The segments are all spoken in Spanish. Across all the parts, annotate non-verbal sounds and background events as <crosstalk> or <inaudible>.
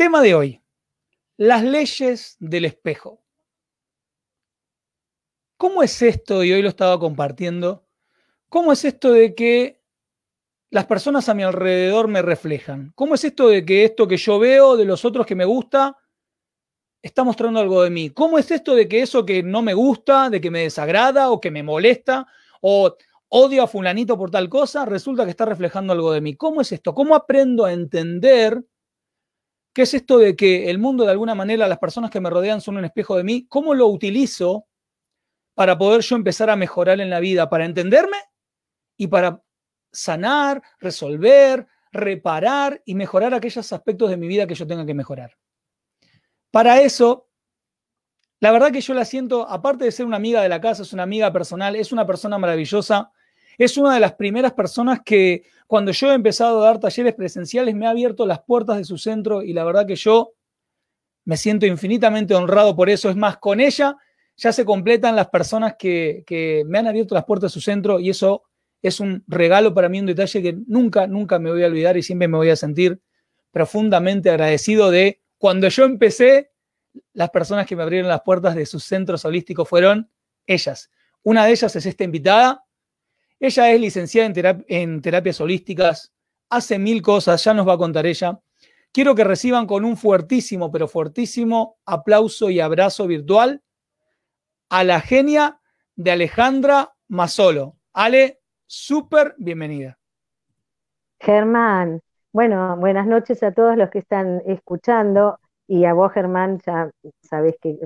Tema de hoy. Las leyes del espejo. ¿Cómo es esto? Y hoy lo estaba compartiendo. ¿Cómo es esto de que las personas a mi alrededor me reflejan? ¿Cómo es esto de que esto que yo veo de los otros que me gusta está mostrando algo de mí? ¿Cómo es esto de que eso que no me gusta, de que me desagrada o que me molesta o odio a fulanito por tal cosa, resulta que está reflejando algo de mí? ¿Cómo es esto? ¿Cómo aprendo a entender ¿Qué es esto de que el mundo de alguna manera, las personas que me rodean son un espejo de mí? ¿Cómo lo utilizo para poder yo empezar a mejorar en la vida? Para entenderme y para sanar, resolver, reparar y mejorar aquellos aspectos de mi vida que yo tenga que mejorar. Para eso, la verdad que yo la siento, aparte de ser una amiga de la casa, es una amiga personal, es una persona maravillosa es una de las primeras personas que cuando yo he empezado a dar talleres presenciales me ha abierto las puertas de su centro y la verdad que yo me siento infinitamente honrado por eso. Es más, con ella ya se completan las personas que, que me han abierto las puertas de su centro y eso es un regalo para mí, un detalle que nunca, nunca me voy a olvidar y siempre me voy a sentir profundamente agradecido de cuando yo empecé, las personas que me abrieron las puertas de sus centros holísticos fueron ellas. Una de ellas es esta invitada, ella es licenciada en, terapias holísticas, hace mil cosas, ya nos va a contar ella. Quiero que reciban con un fuertísimo, pero fuertísimo aplauso y abrazo virtual a la genia de Alejandra Masolo. Ale, súper bienvenida. Germán, bueno, buenas noches a todos los que están escuchando y a vos, Germán, ya sabés que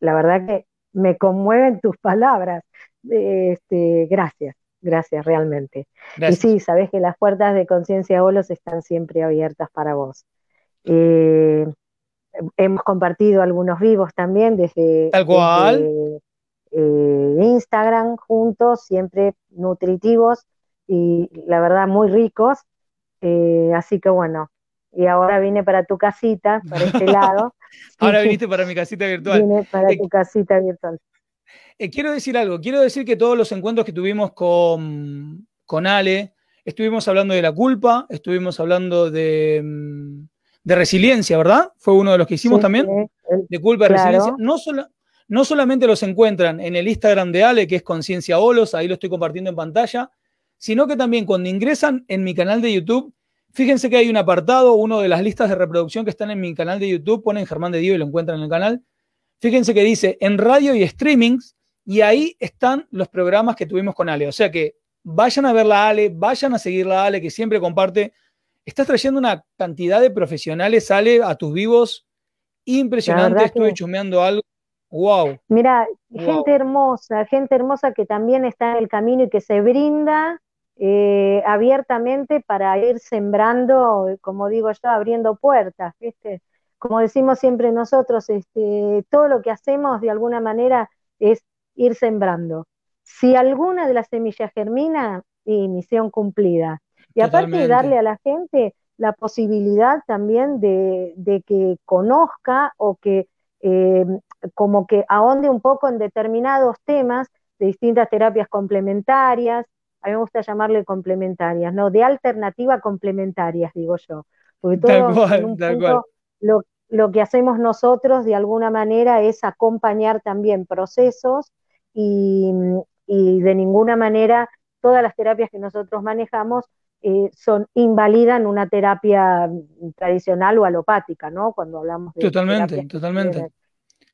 la verdad que me conmueven tus palabras. Este, gracias. Gracias, realmente. Y sí, sabes que las puertas de Conciencia Bolos están siempre abiertas para vos. Eh, hemos compartido algunos vivos también desde, Tal cual. Eh, Instagram juntos, siempre nutritivos y la verdad muy ricos. Eh, así que bueno, y ahora vine para tu casita, para este <laughs> lado. ahora viniste para mi casita virtual. Vine para tu casita virtual. Eh, quiero decir algo, quiero decir que todos los encuentros que tuvimos con, con Ale, estuvimos hablando de la culpa, estuvimos hablando de, mm, resiliencia, ¿verdad? Fue uno de los que hicimos también, de culpa y resiliencia. No, no solamente los encuentran en el Instagram de Ale, que es Conciencia Olos, ahí lo estoy compartiendo en pantalla, sino que también cuando ingresan en mi canal de YouTube, fíjense que hay un apartado, uno de las listas de reproducción que están en mi canal de YouTube, ponen Germán de Dios y lo encuentran en el canal. Fíjense que dice en radio y streamings, y ahí están los programas que tuvimos con Ale. O sea que vayan a ver la Ale, vayan a seguir la Ale, que siempre comparte. Estás trayendo una cantidad de profesionales, Ale, a tus vivos. Impresionante, estoy chumeando algo. Wow. Mira, gente hermosa, gente hermosa que también está en el camino y que se brinda eh, abiertamente para ir sembrando, como digo yo, abriendo puertas, ¿viste? Como decimos siempre nosotros, este, todo lo que hacemos de alguna manera es ir sembrando. Si alguna de las semillas germina, y misión cumplida. Y aparte de darle a la gente la posibilidad también de, que conozca o que eh, como que ahonde un poco en determinados temas de distintas terapias complementarias, a mí me gusta llamarle complementarias, ¿no? De alternativa complementarias, digo yo. Porque todo Lo, lo que hacemos nosotros de alguna manera es acompañar también procesos y, de ninguna manera todas las terapias que nosotros manejamos eh, son invalidan una terapia tradicional o alopática, ¿no? Cuando hablamos de totalmente, totalmente.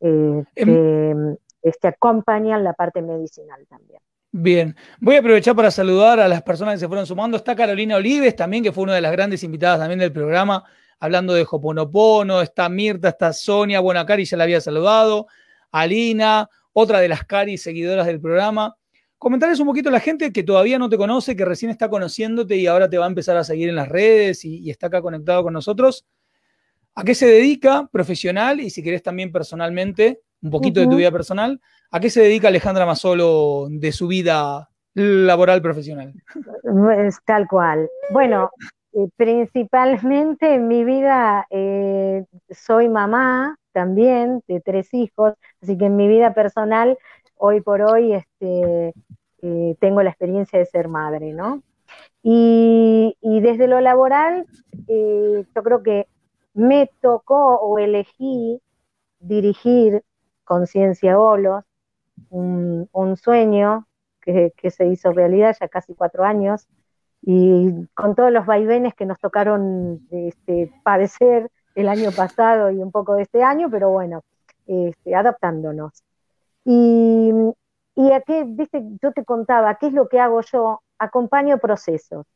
Eh, em, este, acompañan la parte medicinal también. Bien, voy a aprovechar para saludar a las personas que se fueron sumando. Está Carolina Olives también, que fue una de las grandes invitadas también del programa, hablando de Hoponopono. Está Mirta, está Sonia, bueno, Cari ya la había saludado. Alina, otra de las cari seguidoras del programa. Comentarles un poquito a la gente que todavía no te conoce, que recién está conociéndote y ahora te va a empezar a seguir en las redes y, está acá conectado con nosotros. a qué se dedica profesional y si querés también personalmente, un poquito de tu vida personal, a qué se dedica Alejandra Masolo de su vida laboral profesional. Es tal cual. Bueno, eh, principalmente en mi vida eh, soy mamá también de tres hijos, así que en mi vida personal, hoy por hoy, este, eh, tengo la experiencia de ser madre, ¿no? Y, desde lo laboral, yo creo que me tocó o elegí dirigir Conciencia Olos, un, un sueño que, se hizo realidad ya casi cuatro años, y con todos los vaivenes que nos tocaron este, padecer el año pasado y un poco de este año, pero bueno, este, adaptándonos. Y, y aquí, viste, yo te contaba, ¿qué es lo que hago yo? Acompaño procesos.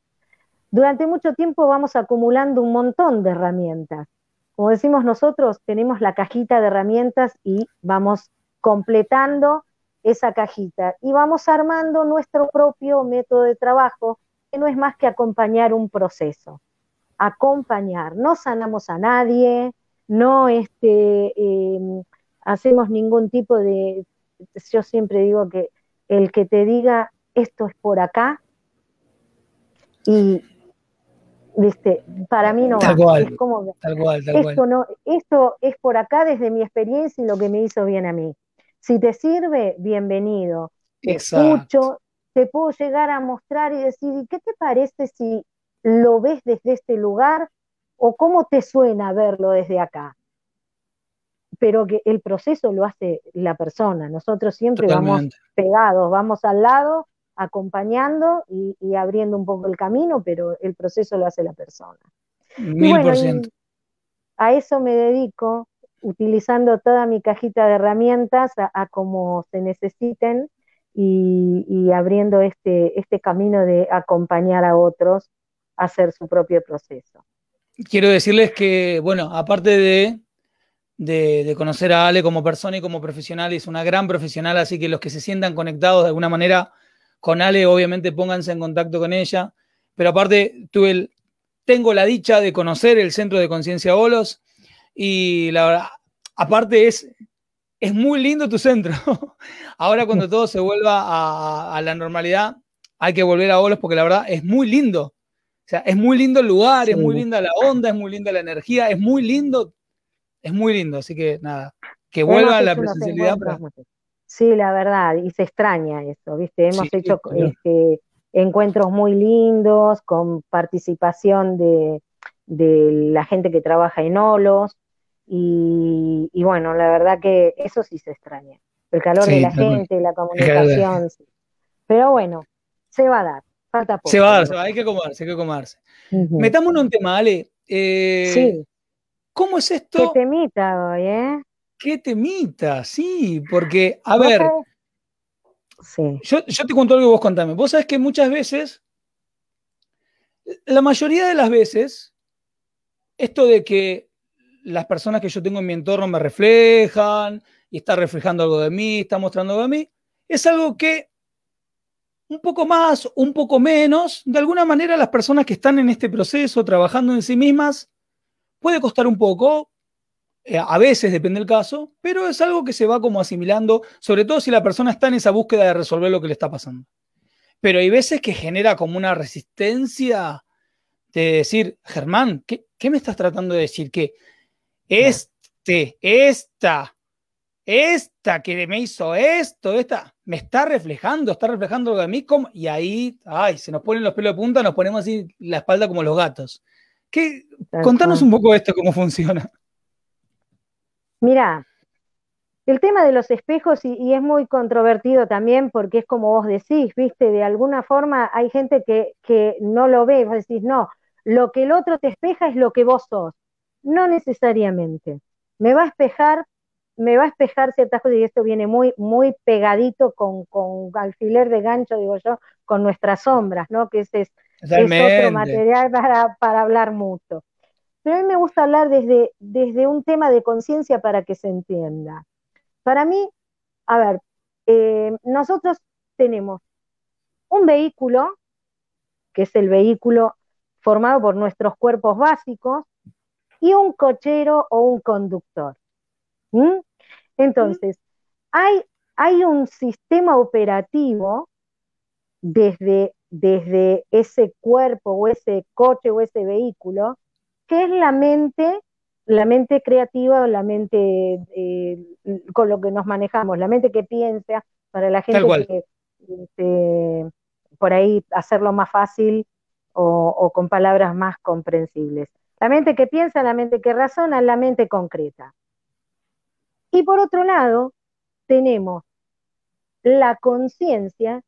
Durante mucho tiempo vamos acumulando un montón de herramientas. Como decimos nosotros, tenemos la cajita de herramientas y vamos completando esa cajita y vamos armando nuestro propio método de trabajo, que no es más que acompañar un proceso. Acompañar, no sanamos a nadie, no este, em, hacemos ningún tipo de, yo siempre digo que el que te diga esto es por acá, y ¿viste? para mí no tal Cual, es como, tal cual, esto, No, esto es por acá desde mi experiencia y lo que me hizo bien a mí. Si te sirve, bienvenido. Te escucho, te puedo llegar a mostrar y decir, ¿qué te parece si lo ves desde este lugar o cómo te suena verlo desde acá? Pero que el proceso lo hace la persona. Nosotros siempre vamos pegados, vamos al lado, acompañando y, abriendo un poco el camino, pero el proceso lo hace la persona. Mil por ciento. A eso me dedico utilizando toda mi cajita de herramientas a, como se necesiten y, abriendo este, este camino de acompañar a otros hacer su propio proceso. Quiero decirles que, bueno, aparte de, de, conocer a Ale como persona y como profesional, es una gran profesional, así que los que se sientan conectados de alguna manera con Ale, obviamente pónganse en contacto con ella. Pero aparte, tuve tengo la dicha de conocer el Centro de Conciencia Bolos y la verdad, aparte es, es muy lindo tu centro. <laughs> Ahora cuando todo se vuelva a, la normalidad, hay que volver a Bolos porque la verdad es muy lindo. O sea, es muy lindo el lugar, es muy linda la onda, es muy linda la energía, es muy lindo, es muy lindo. Así que nada, que vuelva la presencialidad. Sí, la verdad, y se extraña eso, ¿viste? Hemos hecho este, encuentros muy lindos con participación de, de la gente que trabaja en Olos, y, bueno, la verdad que eso sí se extraña. El calor de la gente, la comunicación. Pero bueno, se va a dar. Falta poco. Se va a dar, hay que comerse, hay que comerse. Metámonos un tema, Ale. Eh, sí. ¿Cómo es esto? Qué temita hoy, ¿eh? Qué temita, sí, porque, a ver, sí. yo, yo, te cuento algo y vos contame. Vos sabés que muchas veces, la mayoría de las veces, esto de que las personas que yo tengo en mi entorno me reflejan y está reflejando algo de mí, está mostrando algo de mí, es algo que un poco más, un poco menos, de alguna manera las personas que están en este proceso, trabajando en sí mismas, puede costar un poco, eh, a veces depende del caso, pero es algo que se va como asimilando, sobre todo si la persona está en esa búsqueda de resolver lo que le está pasando. Pero hay veces que genera como una resistencia de decir, Germán, ¿qué, qué me estás tratando de decir? Que este, esta, esta que me hizo esto, esta, me está reflejando, está reflejando lo de mí, como, y ahí, ay, se nos ponen los pelos de punta, nos ponemos así la espalda como los gatos. ¿Qué, contanos un poco esto, cómo funciona. Mira, el tema de los espejos, y, y, es muy controvertido también porque es como vos decís, viste, de alguna forma hay gente que, que no lo ve, vos decís, no, lo que el otro te espeja es lo que vos sos. No necesariamente. Me va a espejar, me va a espejar ciertas cosas, y esto viene muy, muy pegadito con, con alfiler de gancho, digo yo, con nuestras sombras, ¿no? Que ese es, otro material para, para, hablar mucho. Pero a mí me gusta hablar desde, desde un tema de conciencia para que se entienda. Para mí, a ver, eh, nosotros tenemos un vehículo, que es el vehículo formado por nuestros cuerpos básicos, y un cochero o un conductor. ¿Mm? Entonces, hay, hay un sistema operativo desde, desde ese cuerpo o ese coche o ese vehículo, que es la mente, la mente creativa o la mente eh, con lo que nos manejamos, la mente que piensa, para la gente que este, por ahí hacerlo más fácil o, con palabras más comprensibles. La mente que piensa, la mente que razona, la mente concreta. Y por otro lado, tenemos la conciencia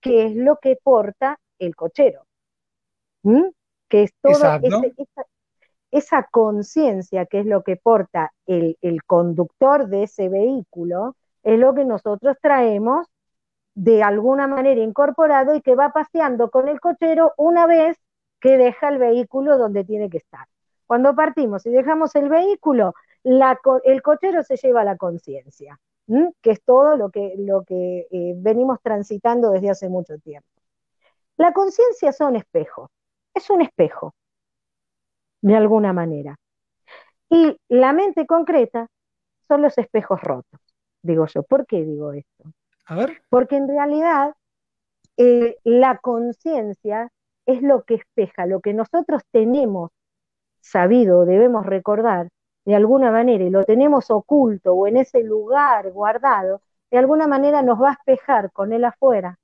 que es lo que porta el cochero. Que es toda esa, conciencia que es lo que porta el, el conductor de ese vehículo, es lo que nosotros traemos de alguna manera incorporado y que va paseando con el cochero una vez que deja el vehículo donde tiene que estar. Cuando partimos y dejamos el vehículo, el cochero se lleva la conciencia que es todo lo que, lo que eh, venimos transitando desde hace mucho tiempo. La conciencia son espejos, es un espejo, de alguna manera. Y la mente concreta son los espejos rotos, digo yo. ¿Por qué digo esto? A ver. Porque en realidad eh, la conciencia es lo que espeja, lo que nosotros tenemos sabido, debemos recordar, de alguna manera y lo tenemos oculto o en ese lugar guardado, de alguna manera nos va a espejar con él afuera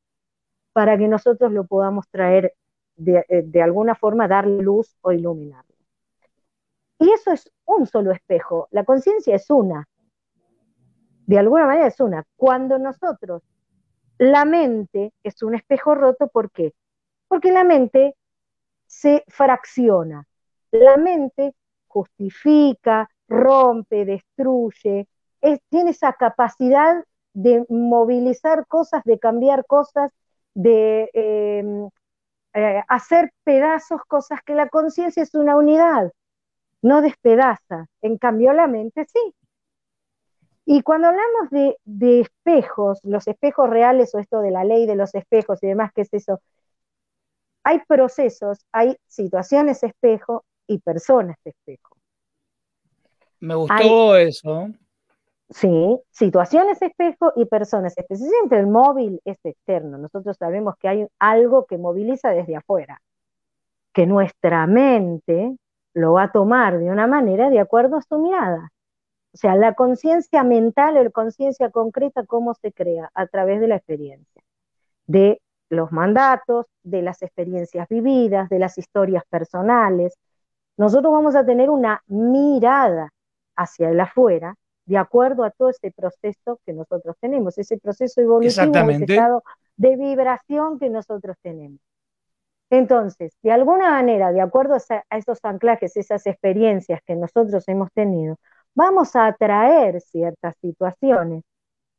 para que nosotros lo podamos traer de, eh, alguna forma, darle luz o iluminarlo. Y eso es un solo espejo, la conciencia es una, de alguna manera es una. Cuando nosotros, la mente es un espejo roto, ¿por qué? Porque la mente se fracciona, la mente justifica, rompe, destruye, tiene esa capacidad de movilizar cosas, de cambiar cosas, de em, eh, hacer pedazos cosas que la conciencia es una unidad, no despedaza. En cambio la mente sí. Y cuando hablamos de, de, espejos, los espejos reales o esto de la ley de los espejos y demás, ¿qué es eso? Hay procesos, hay situaciones espejo y personas espejo. Me gustó eso. Sí, situaciones espejo y personas espejo. Siempre el móvil es externo. Nosotros sabemos que hay algo que moviliza desde afuera, que nuestra mente lo va a tomar de una manera de acuerdo a su mirada. O sea, la conciencia mental, la conciencia concreta, ¿cómo se crea? A través de la experiencia, de los mandatos, de las experiencias vividas, de las historias personales. Nosotros vamos a tener una mirada hacia el afuera, de acuerdo a todo ese proceso que nosotros tenemos, ese proceso evolutivo, ese estado de vibración que nosotros tenemos. Entonces, de alguna manera, de acuerdo a, esos anclajes, esas experiencias que nosotros hemos tenido, vamos a atraer ciertas situaciones,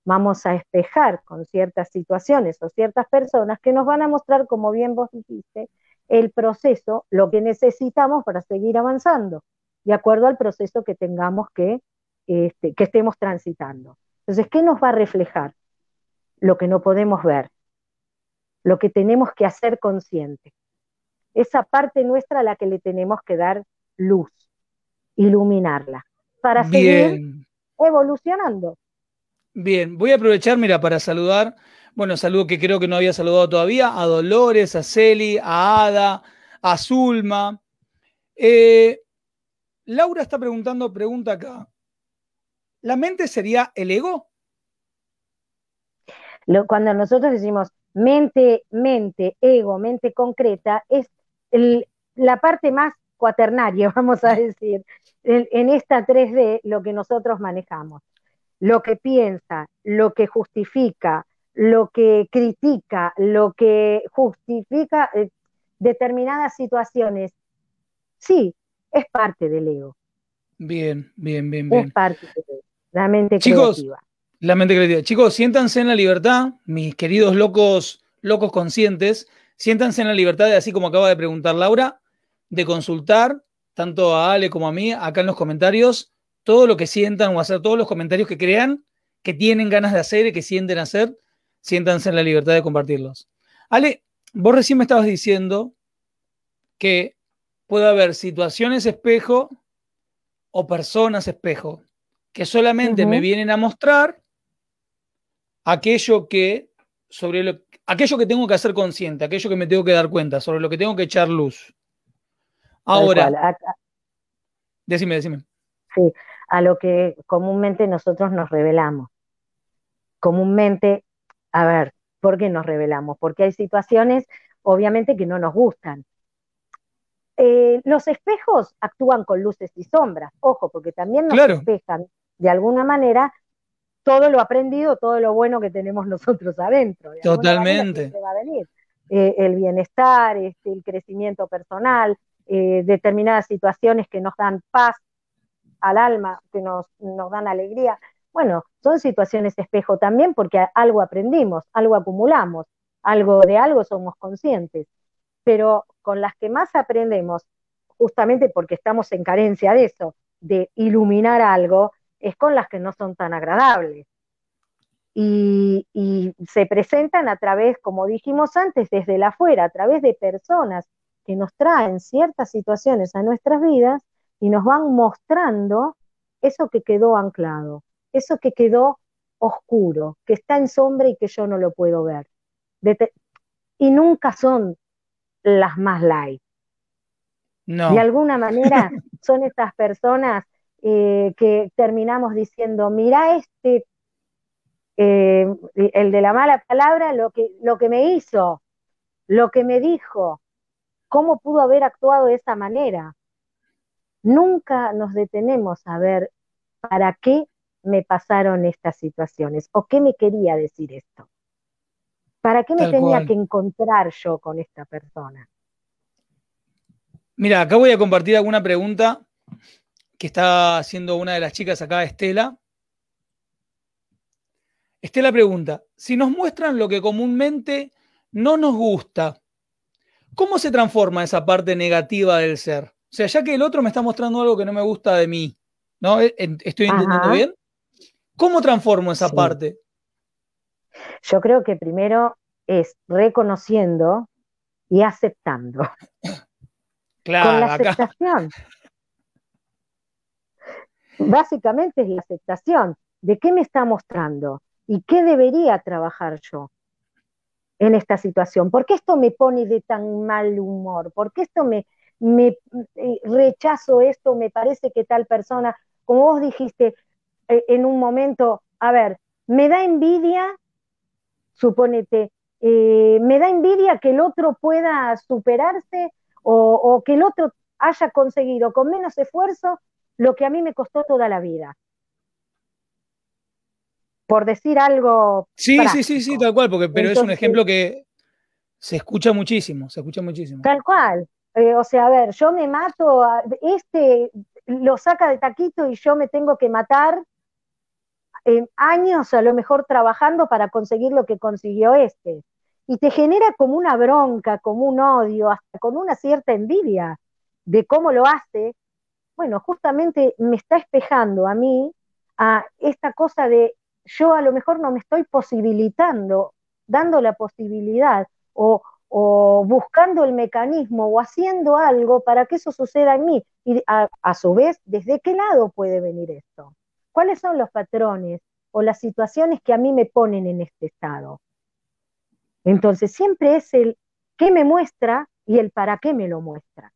vamos a espejar con ciertas situaciones o ciertas personas que nos van a mostrar, como bien vos dijiste, el proceso, lo que necesitamos para seguir avanzando de acuerdo al proceso que tengamos que, este, que estemos transitando. Entonces, ¿qué nos va a reflejar? Lo que no podemos ver, lo que tenemos que hacer consciente. Esa parte nuestra a la que le tenemos que dar luz, iluminarla, para seguir evolucionando. Bien, voy a aprovechar, mira, para saludar, bueno, saludo que creo que no había saludado todavía, a Dolores, a Celi, a Ada, a Zulma. Eh, Laura está preguntando, pregunta acá. ¿La mente sería el ego? cuando nosotros decimos mente, mente, ego, mente concreta, es la parte más cuaternaria, <laughs> vamos a decir, en, esta 3D, lo que nosotros manejamos. Lo que piensa, lo que justifica, lo que critica, lo que justifica eh, determinadas situaciones. Sí, es parte del ego. Bien, bien, bien, bien. Es parte de la mente Chicos, creativa. La mente creativa. Chicos, siéntanse en la libertad, mis queridos locos, locos conscientes, siéntanse en la libertad de, así como acaba de preguntar Laura, de consultar tanto a Ale como a mí acá en los comentarios todo lo que sientan o hacer todos los comentarios que crean que tienen ganas de hacer y que sienten hacer, siéntanse en la libertad de compartirlos. Ale, vos recién me estabas diciendo que puede haber situaciones espejo o personas espejo, que solamente me vienen a mostrar aquello que sobre lo, aquello que tengo que hacer consciente, aquello que me tengo que dar cuenta, sobre lo que tengo que echar luz. Ahora, decime, decime. Sí, a lo que comúnmente nosotros nos revelamos. Comúnmente, a ver, ¿por qué nos revelamos? Porque hay situaciones, obviamente, que no nos gustan. Eh, los espejos actúan con luces y sombras, ojo, porque también nos espejan de alguna manera todo lo aprendido, todo lo bueno que tenemos <laughs> nosotros adentro. Totalmente. Va a venir. Eh, el bienestar, este, el crecimiento personal, eh, determinadas situaciones que nos dan paz al alma, que nos, nos dan alegría. Bueno, son situaciones espejo también porque algo aprendimos, algo acumulamos, algo de algo somos conscientes. Pero con las que más aprendemos, justamente porque estamos en carencia de eso, de iluminar algo, es con las que no son tan agradables. Y, se presentan a través, como dijimos antes, desde la afuera, a través de personas que nos traen ciertas situaciones a nuestras vidas y nos van mostrando eso que quedó anclado, eso que quedó oscuro, que está en sombra y que yo no lo puedo ver. y nunca son las más light. De alguna manera <laughs> son estas personas eh, que terminamos diciendo, mira este, eh, el de la mala palabra, lo que, lo que me hizo, lo que me dijo, cómo pudo haber actuado de esa manera. Nunca nos detenemos a ver para qué me pasaron estas situaciones o qué me quería decir esto. ¿Para qué me tenía que encontrar yo con esta persona? Mira, acá voy a compartir alguna pregunta que está haciendo una de las chicas acá, Estela. Estela pregunta, si nos muestran lo que comúnmente no nos gusta, ¿cómo se transforma esa parte negativa del ser? O sea, ya que el otro me está mostrando algo que no me gusta de mí, ¿no? ¿E-, ¿Estoy entendiendo bien? ¿Cómo transformo esa parte? Yo creo que primero es reconociendo y aceptando. Claro, Con la aceptación. Básicamente es la aceptación de qué me está mostrando y qué debería trabajar yo en esta situación. ¿Por qué esto me pone de tan mal humor? ¿Por qué esto me, me eh, rechazo esto? Me parece que tal persona, como vos dijiste eh, en un momento, a ver, me da envidia, supónete, eh, me da envidia que el otro pueda superarse o que el otro haya conseguido con menos esfuerzo lo que a mí me costó toda la vida. Por decir algo. Sí, sí, sí, sí, tal cual, porque, pero es un ejemplo que se escucha muchísimo, se escucha muchísimo. Tal cual. Eh, o sea, a ver, yo me mato, este lo saca de taquito y yo me tengo que matar años a lo mejor trabajando para conseguir lo que consiguió este. Y te genera como una bronca, como un odio, hasta con una cierta envidia de cómo lo hace, bueno, justamente me está espejando a mí a esta cosa de yo a lo mejor no me estoy posibilitando, dando la posibilidad o, buscando el mecanismo o haciendo algo para que eso suceda en mí. Y a, a su vez, ¿desde qué lado puede venir esto? ¿Cuáles son los patrones o las situaciones que a mí me ponen en este estado? Entonces, siempre es el qué me muestra y el para qué me lo muestra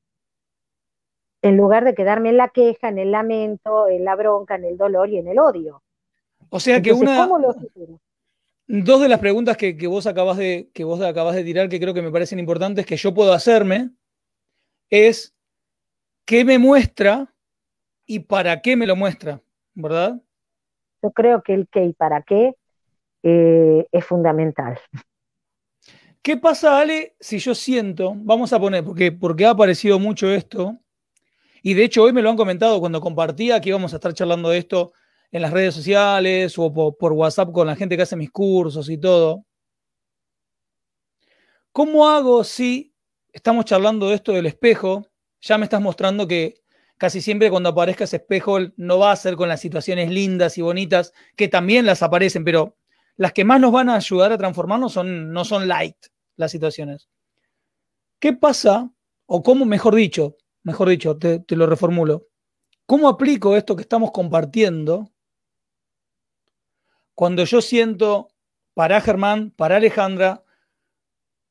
en lugar de quedarme en la queja, en el lamento, en la bronca, en el dolor y en el odio. O sea que una... dos de las preguntas que, vos acabas de, que vos acabas de tirar que creo que me parecen importantes que yo puedo hacerme es qué me muestra y para qué me lo muestra, ¿verdad? Yo creo que el qué y para qué eh, es fundamental. ¿Qué pasa, Ale, si yo siento, vamos a poner, porque, porque ha aparecido mucho esto, y de hecho hoy me lo han comentado cuando compartía que íbamos a estar charlando de esto en las redes sociales o por, WhatsApp con la gente que hace mis cursos y todo. ¿Cómo hago si estamos charlando de esto del espejo? Ya me estás mostrando que casi siempre cuando aparezca ese espejo no va a ser con las situaciones lindas y bonitas, que también las aparecen, pero las que más nos van a ayudar a transformarnos no son light las situaciones. ¿Qué pasa? O cómo, mejor dicho, mejor dicho, te, lo reformulo. ¿Cómo aplico esto que estamos compartiendo cuando yo siento para Germán, para Alejandra,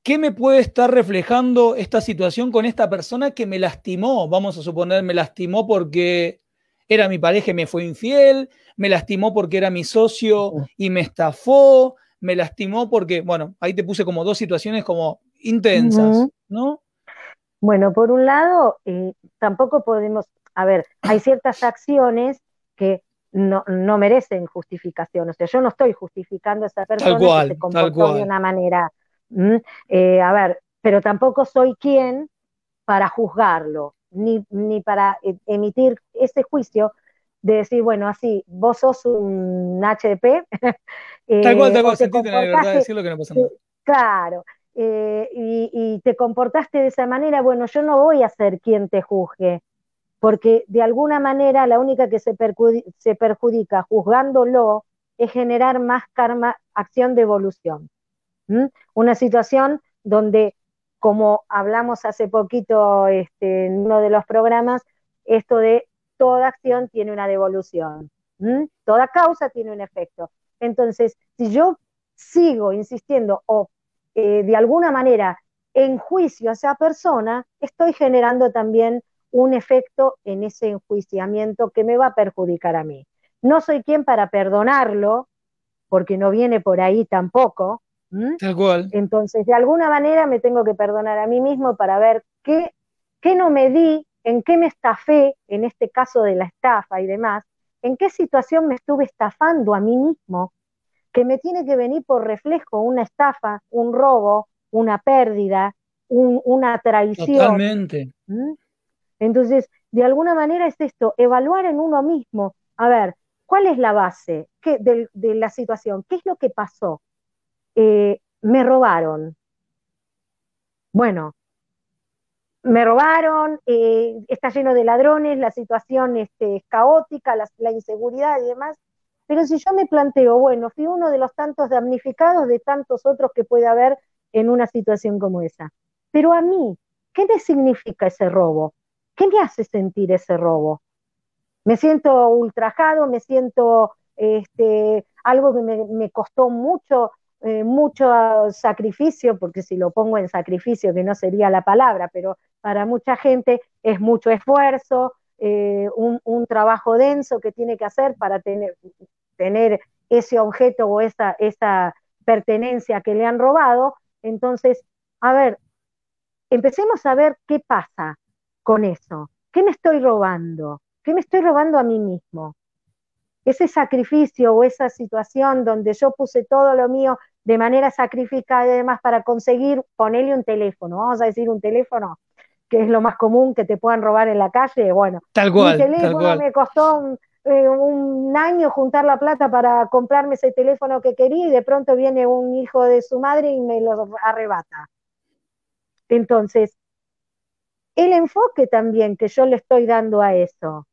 ¿qué me puede estar reflejando esta situación con esta persona que me lastimó? Vamos a suponer, me lastimó porque era mi pareja y me fue infiel, me lastimó porque era mi socio y me estafó, me lastimó porque, bueno, ahí te puse como dos situaciones como intensas, ¿no? Bueno, por un lado, eh, tampoco podemos, a ver, hay ciertas acciones que no, no, merecen justificación. O sea, yo no estoy justificando a esa persona que se comportó de una manera. Eh, a ver, pero tampoco soy quien para juzgarlo, ni, ni para e, emitir ese juicio de decir, bueno, así, vos sos un HDP. <laughs> eh, tal cual, tal cual, sentiste la libertad de decir lo que no pasa nada. Claro, eh, y, y, te comportaste de esa manera, bueno, yo no voy a ser quien te juzgue porque de alguna manera la única que se, perjudica, juzgándolo es generar más karma, acción de evolución. Una situación donde, como hablamos hace poquito este, en uno de los programas, esto de toda acción tiene una devolución, toda causa tiene un efecto. Entonces, si yo sigo insistiendo o eh, de alguna manera enjuicio a esa persona, estoy generando también un efecto en ese enjuiciamiento que me va a perjudicar a mí. No soy quien para perdonarlo, porque no viene por ahí tampoco. Tal cual. Entonces, de alguna manera me tengo que perdonar a mí mismo para ver qué, qué no me di, en qué me estafé, en este caso de la estafa y demás, en qué situación me estuve estafando a mí mismo, que me tiene que venir por reflejo una estafa, un robo, una pérdida, una traición. Totalmente. Entonces, de alguna manera es esto, evaluar en uno mismo, a ver, ¿cuál es la base de, la situación? ¿Qué es lo que pasó? Eh, me robaron. Bueno, me robaron, eh, está lleno de ladrones, la situación este, es caótica, la, inseguridad y demás. Pero si yo me planteo, bueno, fui uno de los tantos damnificados de tantos otros que puede haber en una situación como esa. Pero a mí, ¿qué me significa ese robo? ¿Qué me hace sentir ese robo? Me siento ultrajado, me siento este, algo que me, costó mucho, eh, mucho sacrificio, porque si lo pongo en sacrificio, que no sería la palabra, pero para mucha gente es mucho esfuerzo, eh, un, trabajo denso que tiene que hacer para tener, tener ese objeto o esa, esa pertenencia que le han robado. Entonces, a ver, empecemos a ver qué pasa con eso? ¿Qué me estoy robando? ¿Qué me estoy robando a mí mismo? Ese sacrificio o esa situación donde yo puse todo lo mío de manera sacrificada y demás para conseguir ponerle un teléfono, vamos a decir un teléfono, que es lo más común que te puedan robar en la calle, bueno, tal cual, mi teléfono me costó un, eh, un año juntar la plata para comprarme ese teléfono que quería y de pronto viene un hijo de su madre y me lo arrebata. Entonces, el enfoque también que yo le estoy dando a eso.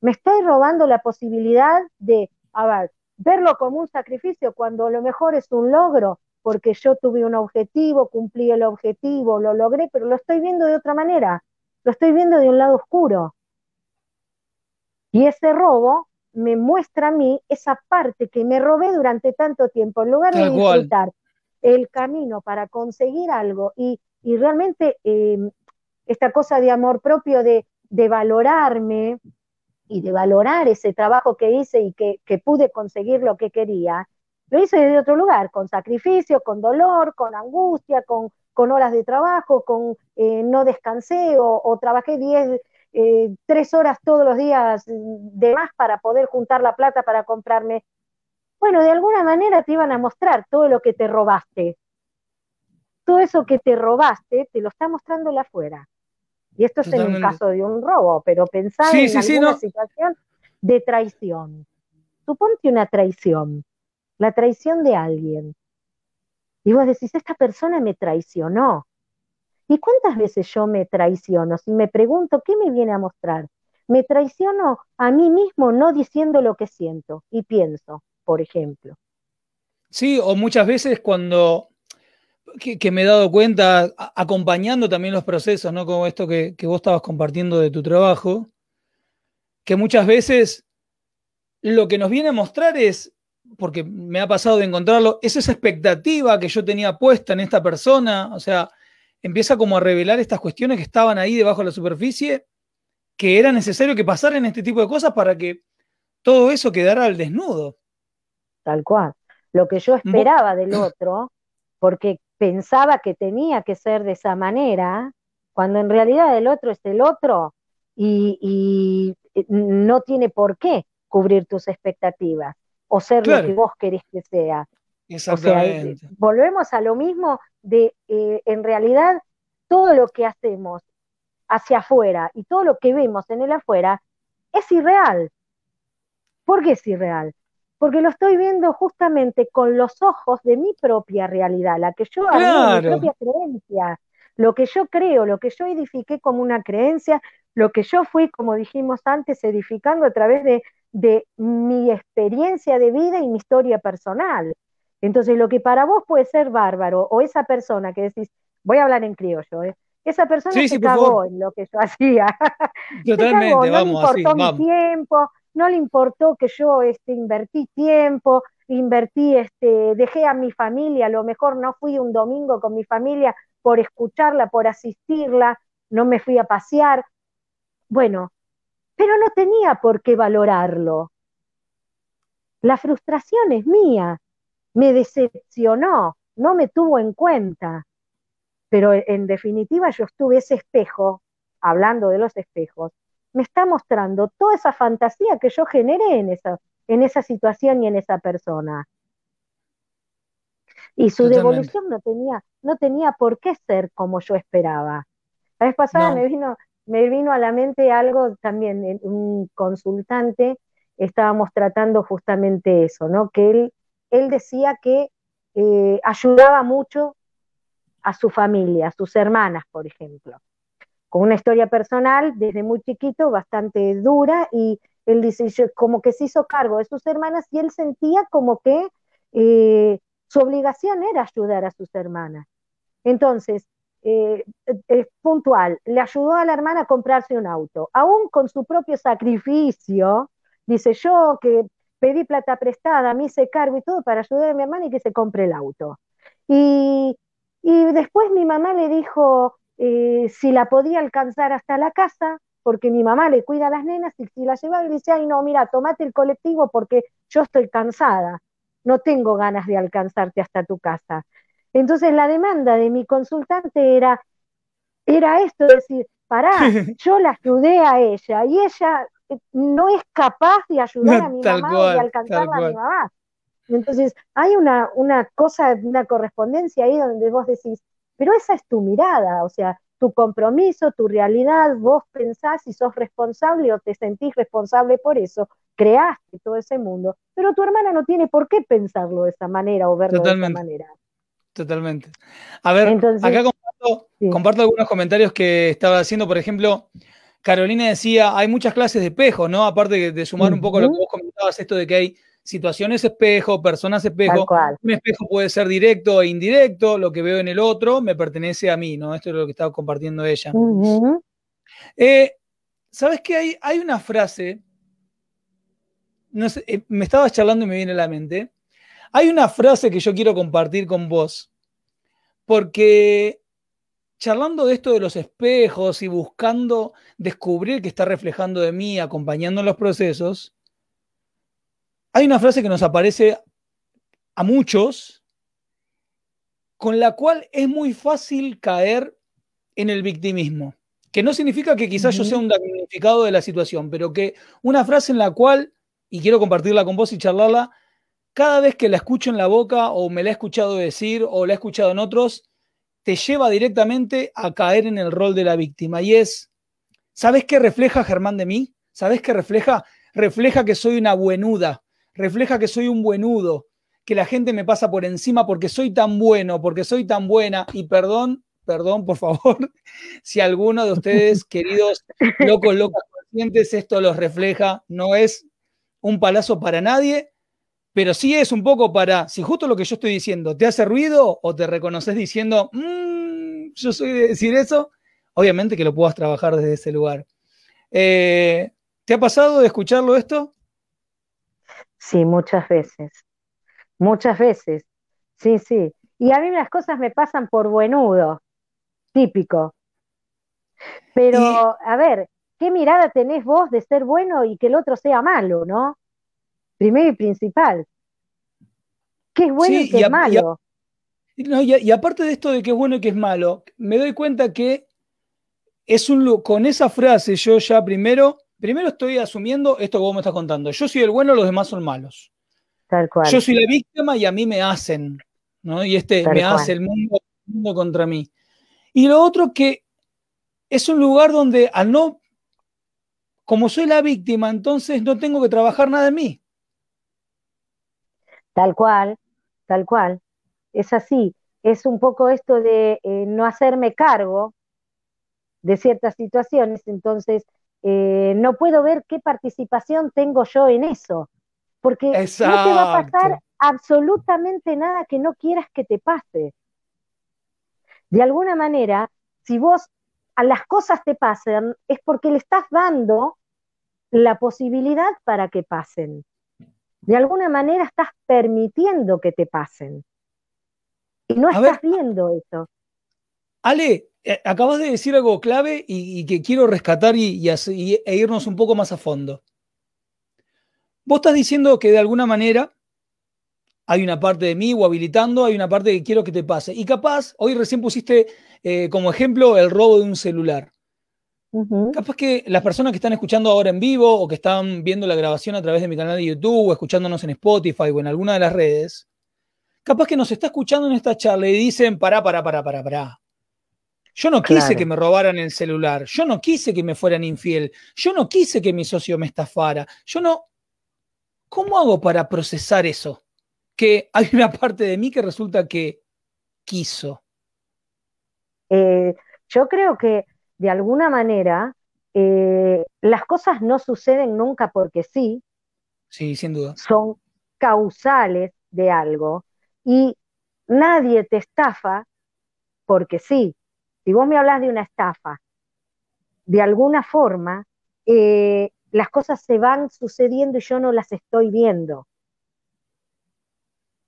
Me estoy robando la posibilidad de, a ver, verlo como un sacrificio cuando a lo mejor es un logro, porque yo tuve un objetivo, cumplí el objetivo, lo logré, pero lo estoy viendo de otra manera, lo estoy viendo de un lado oscuro. Y ese robo me muestra a mí esa parte que me robé durante tanto tiempo, en lugar de disfrutar el camino para conseguir algo y, realmente eh, esta cosa de amor propio, de, valorarme y de valorar ese trabajo que hice y que, pude conseguir lo que quería, lo hice desde otro lugar, con sacrificio, con dolor, con angustia, con, horas de trabajo, con eh, no descansé o, trabajé 10, eh, horas todos los días de más para poder juntar la plata para comprarme. Bueno, de alguna manera te iban a mostrar todo lo que te robaste. Todo eso que te robaste te lo está mostrando la afuera. Y esto es en el caso de un robo, pero pensar en alguna situación de traición. Suponte una traición, la traición de alguien. Y vos decís, esta persona me traicionó. ¿Y cuántas veces yo me traiciono? Si me pregunto, ¿qué me viene a mostrar? Me traiciono a mí mismo no diciendo lo que siento y pienso, por ejemplo. Sí, o muchas veces cuando que, me he dado cuenta, acompañando también los procesos, ¿no? Como esto que, vos estabas compartiendo de tu trabajo, que muchas veces lo que nos viene a mostrar es, porque me ha pasado de encontrarlo, es esa expectativa que yo tenía puesta en esta persona, o sea, empieza como a revelar estas cuestiones que estaban ahí debajo de la superficie, que era necesario que pasaran este tipo de cosas para que todo eso quedara al desnudo. Tal cual. Lo que yo esperaba del otro, porque pensaba que tenía que ser de esa manera, cuando en realidad el otro es el otro y, eh, no tiene por qué cubrir tus expectativas o ser lo que vos querés que sea. Exactamente. volvemos a lo mismo de, eh, en realidad, todo lo que hacemos hacia afuera y todo lo que vemos en el afuera es irreal. ¿Por qué es irreal? Porque lo estoy viendo justamente con los ojos de mi propia realidad, la que yo hago, mi propia creencia, lo que yo creo, lo que yo edifiqué como una creencia, lo que yo fui, como dijimos antes, edificando a través de, de mi experiencia de vida y mi historia personal. Entonces, lo que para vos puede ser bárbaro, o esa persona que decís, voy a hablar en criollo, ¿eh? esa persona se cagó en lo que yo <laughs> hacía. Totalmente, vamos, no le importó mi tiempo, no le importó que yo este, invertí tiempo, invertí, este, dejé a mi familia, a lo mejor no fui un domingo con mi familia por escucharla, por asistirla, no me fui a pasear. Bueno, pero no tenía por qué valorarlo. La frustración es mía, me decepcionó, no me tuvo en cuenta. Pero en definitiva yo estuve ese espejo, hablando de los espejos, me está mostrando toda esa fantasía que yo generé en esa, en esa situación y en esa persona. Y su devolución no tenía, no tenía por qué ser como yo esperaba. La vez pasada me, vino, me vino a la mente algo también, un consultante, estábamos tratando justamente eso, ¿no? Que él, él decía que eh, ayudaba mucho a su familia, a sus hermanas, por ejemplo con una historia personal desde muy chiquito bastante dura y él dice, como que se hizo cargo de sus hermanas y él sentía como que eh, su obligación era ayudar a sus hermanas. Entonces, eh, es puntual, le ayudó a la hermana a comprarse un auto, aún con su propio sacrificio, dice yo que pedí plata prestada, me hice cargo y todo para ayudar a mi hermana y que se compre el auto. Y, y después mi mamá le dijo, eh, si la podía alcanzar hasta la casa, porque mi mamá le cuida a las nenas, y si la llevaba y le decía, ay no, mira, tomate el colectivo porque yo estoy cansada, no tengo ganas de alcanzarte hasta tu casa. Entonces la demanda de mi consultante era, era esto, es decir, pará, <laughs> yo la ayudé a ella y ella eh, no es capaz de ayudar a mi mamá y alcanzarla a mi mamá. Entonces, hay una, una cosa, una correspondencia ahí donde vos decís, pero esa es tu mirada, o sea, tu compromiso, tu realidad, vos pensás y sos responsable o te sentís responsable por eso, creaste todo ese mundo, pero tu hermana no tiene por qué pensarlo de esa manera o verlo de esa manera. Totalmente. A ver, acá comparto, algunos comentarios que estaba haciendo, por ejemplo, Carolina decía, hay muchas clases de espejo, ¿no? Aparte de sumar un poco lo que vos comentabas, esto de que hay situaciones espejo, personas espejo. Un espejo puede ser directo e indirecto, lo que veo en el otro me pertenece a mí, ¿no? Esto es lo que estaba compartiendo ella. Eh, ¿Sabes qué? Hay, hay una frase, no sé, eh, me estabas charlando y me viene a la mente. Hay una frase que yo quiero compartir con vos, porque charlando de esto de los espejos y buscando descubrir qué está reflejando de mí, acompañando los procesos, hay una frase que nos aparece a muchos, con la cual es muy fácil caer en el victimismo, que no significa que quizás yo sea un damnificado de la situación, pero que una frase en la cual, y quiero compartirla con vos y charlarla, cada vez que la escucho en la boca o me la he escuchado decir o la he escuchado en otros, te lleva directamente a caer en el rol de la víctima. Y es, ¿sabes qué refleja Germán de mí? ¿Sabes qué refleja? Refleja que soy una buenuda, refleja que soy un buenudo, que la gente me pasa por encima porque soy tan bueno, porque soy tan buena. Y perdón, perdón, por favor, <laughs> si alguno de ustedes, <laughs> queridos locos, locas conscientes, esto los refleja, no es un palazo para nadie, pero sí es un poco para, si justo lo que yo estoy diciendo te hace ruido o te reconoces diciendo, mm, yo soy de decir eso, obviamente que lo puedas trabajar desde ese lugar. Eh, ¿Te ha pasado de escucharlo esto? Sí, muchas veces. Muchas veces. Sí, sí. Y a mí las cosas me pasan por buenudo, típico. Pero, a ver, ¿qué mirada tenés vos de ser bueno y que el otro sea malo, no? Primero y principal. ¿Qué es bueno y qué es malo? Y, aparte de esto de que es bueno y que es malo, me doy cuenta que es un con esa frase yo ya primero, primero estoy asumiendo esto que vos me estás contando. Yo soy el bueno, los demás son malos. Tal cual. Yo soy la víctima y a mí me hacen, ¿no? Y este me hace el mundo, el mundo contra mí. Y lo otro que es un lugar donde al no, como soy la víctima, entonces no tengo que trabajar nada en mí. Tal cual, tal cual. Es así. Es un poco esto de eh, no hacerme cargo de ciertas situaciones, entonces eh, no puedo ver qué participación tengo yo en eso, porque no te va a pasar absolutamente nada que no quieras que te pase. De alguna manera, si vos a las cosas te pasen, es porque le estás dando la posibilidad para que pasen. De alguna manera estás permitiendo que te pasen. Y no estás viendo eso. Ale, acabas de decir algo clave y, que quiero rescatar y, e irnos un poco más a fondo. Vos estás diciendo que de alguna manera hay una parte de mí o habilitando, hay una parte que quiero que te pase. Y capaz, hoy recién pusiste eh, como ejemplo el robo de un celular. Capaz que las personas que están escuchando ahora en vivo o que están viendo la grabación a través de mi canal de YouTube o escuchándonos en Spotify o en alguna de las redes, capaz que nos está escuchando en esta charla y dicen, pará, pará, pará, pará, pará. Yo no quise que me robaran el celular, yo no quise que me fueran infiel, yo no quise que mi socio me estafara, yo no... ¿Cómo hago para procesar eso? Que hay una parte de mí que resulta que quiso. Eh, yo creo que de alguna manera eh, las cosas no suceden nunca porque sí. Sí, sin duda. Son causales de algo y nadie te estafa porque sí. Si vos me hablas de una estafa, de alguna forma, eh, las cosas se van sucediendo y yo no las estoy viendo.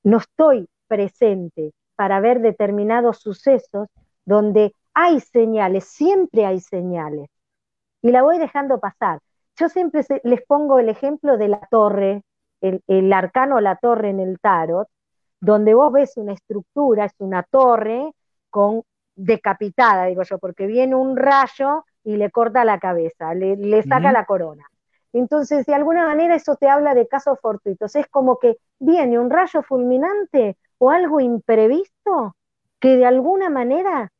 No estoy presente para ver determinados sucesos donde hay señales, siempre hay señales. Y la voy dejando pasar. Yo siempre les pongo el ejemplo de la torre, el, el arcano la torre en el tarot, donde vos ves una estructura, es una torre con decapitada, digo yo, porque viene un rayo y le corta la cabeza, le, saca la corona. Entonces, de alguna manera eso te habla de casos fortuitos. Es como que viene un rayo fulminante o algo imprevisto que de alguna manera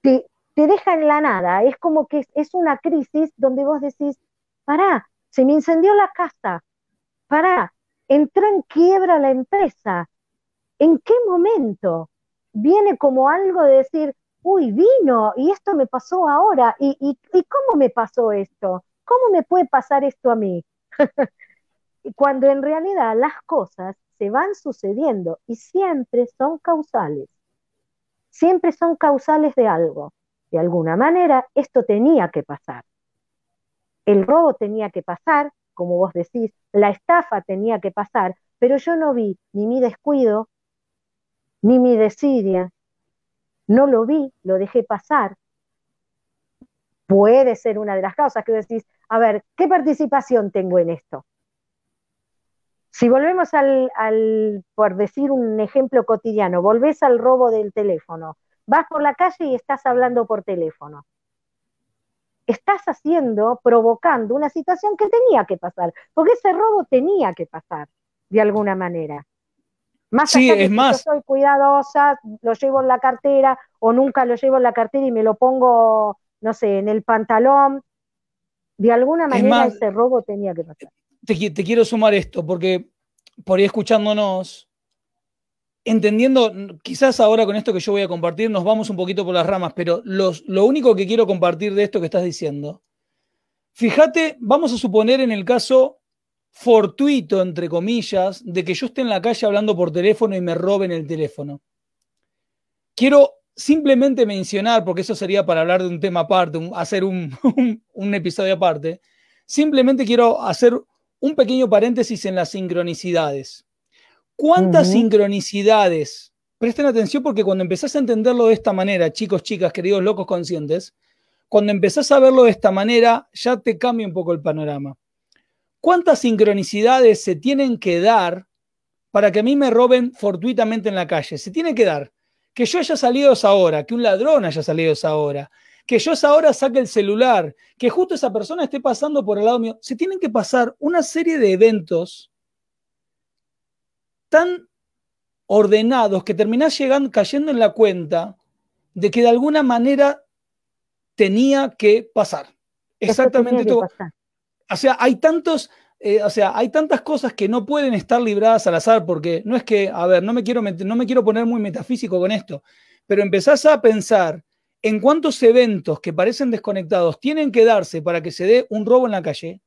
te, deja en la nada. Es como que es, una crisis donde vos decís, pará, se me incendió la casa, pará, entró en quiebra la empresa. ¿En qué momento? Viene como algo de decir, uy, vino y esto me pasó ahora. ¿Y, y, y cómo me pasó esto? ¿Cómo me puede pasar esto a mí? <laughs> Cuando en realidad las cosas se van sucediendo y siempre son causales siempre son causales de algo. De alguna manera, esto tenía que pasar. El robo tenía que pasar, como vos decís, la estafa tenía que pasar, pero yo no vi ni mi descuido, ni mi desidia. No lo vi, lo dejé pasar. Puede ser una de las causas que decís, a ver, ¿qué participación tengo en esto? Si volvemos al, por decir un ejemplo cotidiano, volvés al robo del teléfono, vas por la calle y estás hablando por teléfono. Estás haciendo, provocando una situación que tenía que pasar, porque ese robo tenía que pasar, de alguna manera. Más sí, es más. yo soy cuidadosa, lo llevo en la cartera o nunca lo llevo en la cartera y me lo pongo, no sé, en el pantalón. De alguna manera ese robo tenía que pasar te, quiero sumar esto, porque por ahí escuchándonos, entendiendo, quizás ahora con esto que yo voy a compartir nos vamos un poquito por las ramas, pero lo único que quiero compartir de esto que estás diciendo, fíjate, vamos a suponer en el caso fortuito, entre comillas, de que yo esté en la calle hablando por teléfono y me roben el teléfono. Quiero simplemente mencionar, porque eso sería para hablar de un tema aparte, hacer <laughs> un, un episodio aparte, simplemente quiero hacer un pequeño paréntesis en las sincronicidades. ¿Cuántas sincronicidades? Presten atención porque cuando empezás a entenderlo de esta manera, chicos, chicas, queridos locos conscientes, cuando empezás a verlo de esta manera, ya te cambia un poco el panorama. ¿Cuántas sincronicidades se tienen que dar para que a mí me roben fortuitamente en la calle? Se tiene que dar que yo haya salido a esa hora, que un ladrón haya salido a esa hora, que yo esa hora saque el celular, que justo esa persona esté pasando por el lado mío. Se tienen que pasar una serie de eventos tan ordenados que terminás llegando, cayendo en la cuenta de que de alguna manera tenía que pasar. Exactamente todo. O sea, hay tantos, eh, o sea, hay tantas cosas que no pueden estar libradas al azar, porque no es que, a ver, no me quiero, no me quiero poner muy metafísico con esto, pero empezás a pensar en cuántos eventos que parecen desconectados tienen que darse para que se dé un robo en la calle,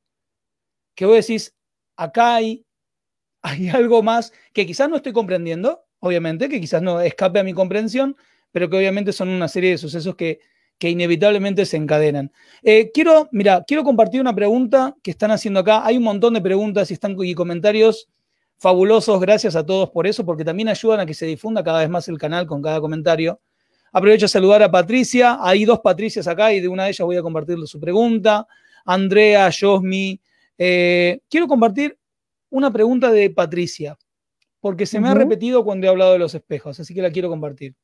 que vos decís, acá hay, <laughs> hay algo más que quizás no estoy comprendiendo, obviamente, que quizás no escape a mi comprensión, pero que obviamente son una serie de sucesos que, que inevitablemente se encadenan. Eh, quiero, mira, quiero compartir una pregunta que están haciendo acá. Hay un montón de preguntas y, están, y comentarios fabulosos. Gracias a todos por eso, porque también ayudan a que se difunda cada vez más el canal con cada comentario. Aprovecho a saludar a Patricia. Hay dos Patricias acá y de una de ellas voy a compartirle su pregunta. Andrea, Josmi. Eh, quiero compartir una pregunta de Patricia, porque se me ha repetido cuando he hablado de los espejos, así que la quiero compartir.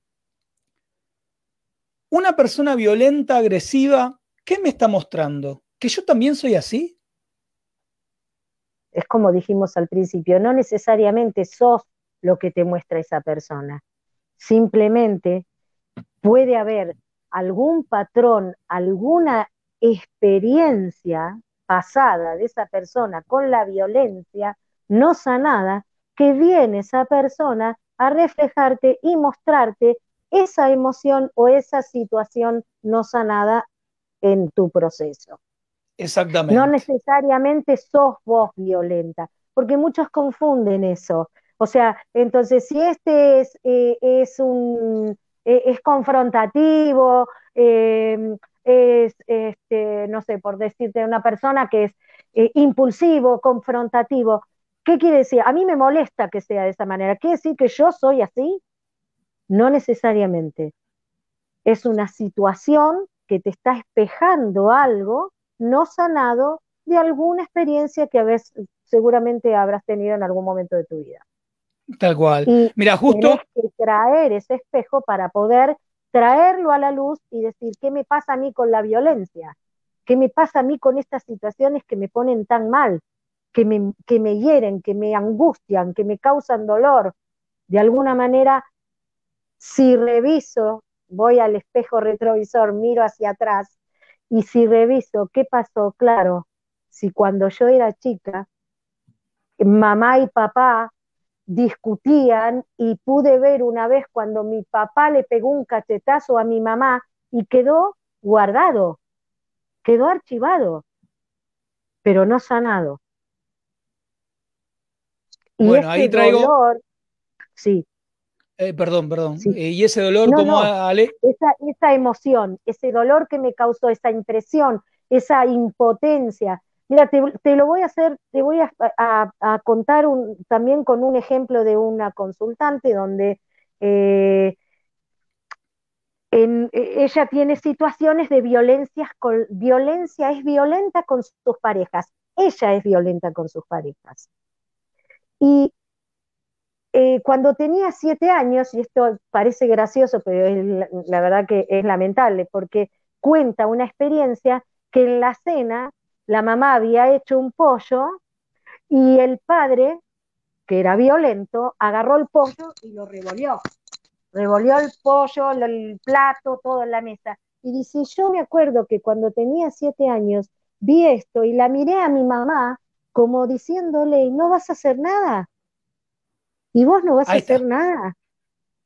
Una persona violenta, agresiva, ¿qué me está mostrando? ¿Que yo también soy así? Es como dijimos al principio, no necesariamente sos lo que te muestra esa persona. Simplemente puede haber algún patrón, alguna experiencia pasada de esa persona con la violencia no sanada, que viene esa persona a reflejarte y mostrarte esa emoción o esa situación no sanada en tu proceso. Exactamente. No necesariamente sos vos violenta, porque muchos confunden eso. O sea, entonces si este es, eh, es un eh, es confrontativo, em, es, este, no sé, por decirte, una persona que es eh, impulsivo, confrontativo. ¿Qué quiere decir? A mí me molesta que sea de esa manera. ¿Quiere decir que yo soy así? No necesariamente. Es una situación que te está espejando algo no sanado de alguna experiencia que a veces seguramente habrás tenido en algún momento de tu vida. Tal cual. Mira, justo. que traer ese espejo para poder traerlo a la luz y decir, ¿qué me pasa a mí con la violencia? ¿Qué me pasa a mí con estas situaciones que me ponen tan mal, que me, que me hieren, que me angustian, que me causan dolor? De alguna manera, si reviso, voy al espejo retrovisor, miro hacia atrás, y si reviso, ¿qué pasó? Claro, si cuando yo era chica, mamá y papá discutían y pude ver una vez cuando mi papá le pegó un cachetazo a mi mamá y quedó guardado, quedó archivado, pero no sanado. Y bueno, ahí traigo... Dolor, sí. Eh, perdón, perdón. Eh, y ese dolor, como Ale? Esa, esa emoción, ese dolor que me causó, esa impresión, esa impotencia, Mira, te, lo voy a hacer, te voy a, contar también con un ejemplo de una consultante donde eh, e, ella tiene situaciones de violencias, con, violencia es violenta con sus parejas, ella es violenta con sus parejas. Y eh, cuando tenía siete años, y esto parece gracioso, pero la verdad que es lamentable, porque cuenta una experiencia que en la cena la mamá había hecho un pollo y el padre, que era violento, agarró el pollo y lo revolvió. Revolvió el pollo, el plato, todo en la mesa. Y dice, yo me acuerdo que cuando tenía siete años vi esto y la miré a mi mamá como diciéndole, no vas a hacer nada. Y vos no vas a hacer nada.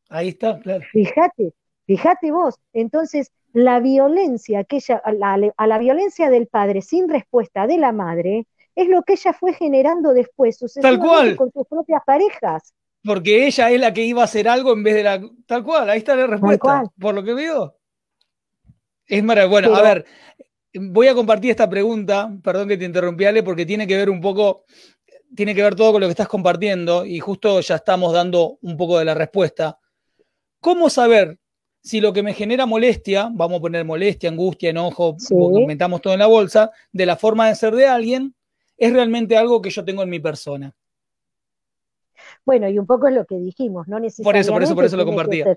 Ahí está, claro. Fíjate, fíjate vos. Entonces, la violencia que ella, a la, violencia del padre sin respuesta de la madre, es lo que ella fue generando después, tal cual. con sus propias parejas. Porque ella es la que iba a hacer algo en vez de la. Tal cual, ahí está la respuesta. Por lo que veo. Es maravilloso. Bueno, a ver, voy a compartir esta pregunta, perdón que te interrumpí, Ale, porque tiene que ver un poco, tiene que ver todo con lo que estás compartiendo y justo ya estamos dando un poco de la respuesta. ¿Cómo saber si lo que me genera molestia, vamos a poner molestia, angustia, enojo, sí. aumentamos todo en la bolsa, de la forma de ser de alguien, es realmente algo que yo tengo en mi persona? Bueno, y un poco es lo que dijimos, no necesariamente. Por eso, por eso, por eso lo compartía.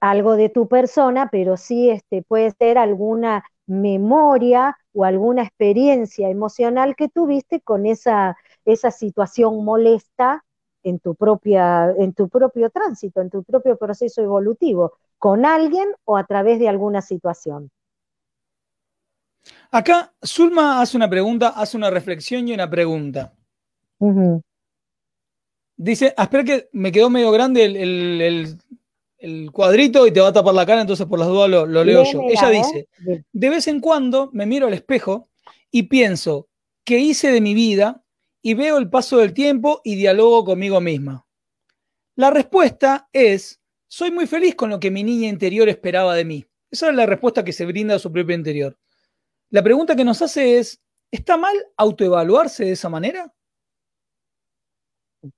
Algo de tu persona, pero sí este, puede ser alguna memoria o alguna experiencia emocional que tuviste con esa, esa situación molesta en tu, propia, en tu propio tránsito, en tu propio proceso evolutivo, con alguien o a través de alguna situación. Acá Zulma hace una pregunta, hace una reflexión y una pregunta. Uh -huh. Dice, ah, espera que me quedó medio grande el, el, el, el, cuadrito y te va a tapar la cara, entonces por las dudas lo, lo leo yo. Ella dice, de vez en cuando me miro al espejo y pienso qué hice de mi vida y veo el paso del tiempo y dialogo conmigo misma. La respuesta es, soy muy feliz con lo que mi niña interior esperaba de mí. Esa es la respuesta que se brinda a su propio interior. La pregunta que nos hace es, ¿está mal autoevaluarse de esa manera?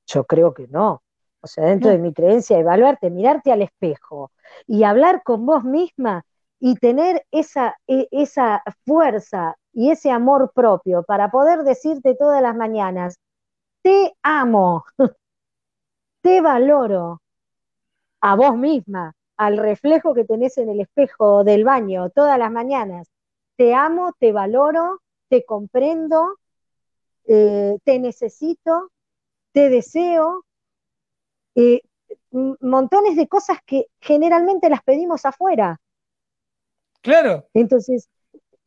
Yo creo que no. O sea, dentro no. de mi creencia, evaluarte, mirarte al espejo y hablar con vos misma y tener esa, e, esa fuerza y ese amor propio para poder decirte todas las mañanas, te amo, <laughs> te valoro a vos misma, al reflejo que tenés en el espejo del baño todas las mañanas. Te amo, te valoro, te comprendo, eh, te necesito, te deseo, eh, montones de cosas que generalmente las pedimos afuera. Claro. Entonces,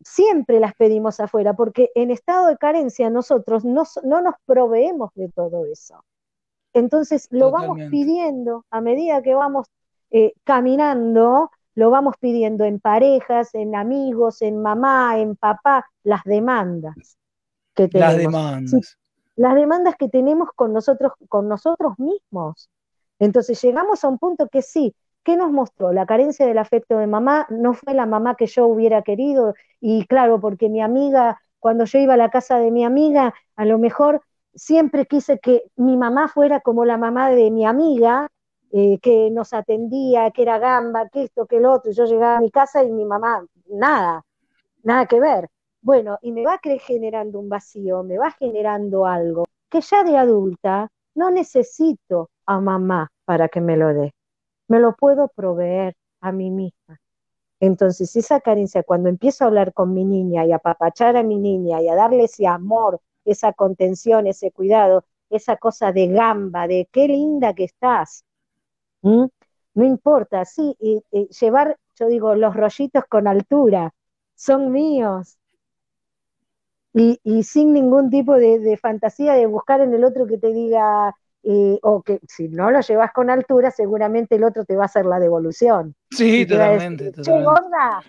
siempre las pedimos afuera, porque en estado de carencia nosotros no, no nos proveemos de todo eso. Entonces, lo Totalmente. vamos pidiendo a medida que vamos eh, caminando, lo vamos pidiendo en parejas, en amigos, en mamá, en papá, las demandas que tenemos. Las demandas. Sí, las demandas que tenemos con nosotros, con nosotros mismos. Entonces llegamos a un punto que sí, ¿qué nos mostró? La carencia del afecto de mamá no fue la mamá que yo hubiera querido, y claro, porque mi amiga, cuando yo iba a la casa de mi amiga, a lo mejor siempre quise que mi mamá fuera como la mamá de mi amiga, eh, que nos atendía, que era gamba, que esto, que lo otro. Yo llegaba a mi casa y mi mamá, nada, nada que ver. Bueno, y me va generando un vacío, me va generando algo que ya de adulta no necesito a mamá para que me lo dé. Me lo puedo proveer a mí misma. Entonces, esa carencia, cuando empiezo a hablar con mi niña y a papachar a mi niña y a darle ese amor, esa contención, ese cuidado, esa cosa de gamba, de qué linda que estás. No importa, sí, y, llevar, yo digo, los rollitos con altura, son míos, y, y sin ningún tipo de, fantasía de buscar en el otro que te diga, eh, o que si no lo llevas con altura, seguramente el otro te va a hacer la devolución. Sí, totalmente. Decir, totalmente. gorda,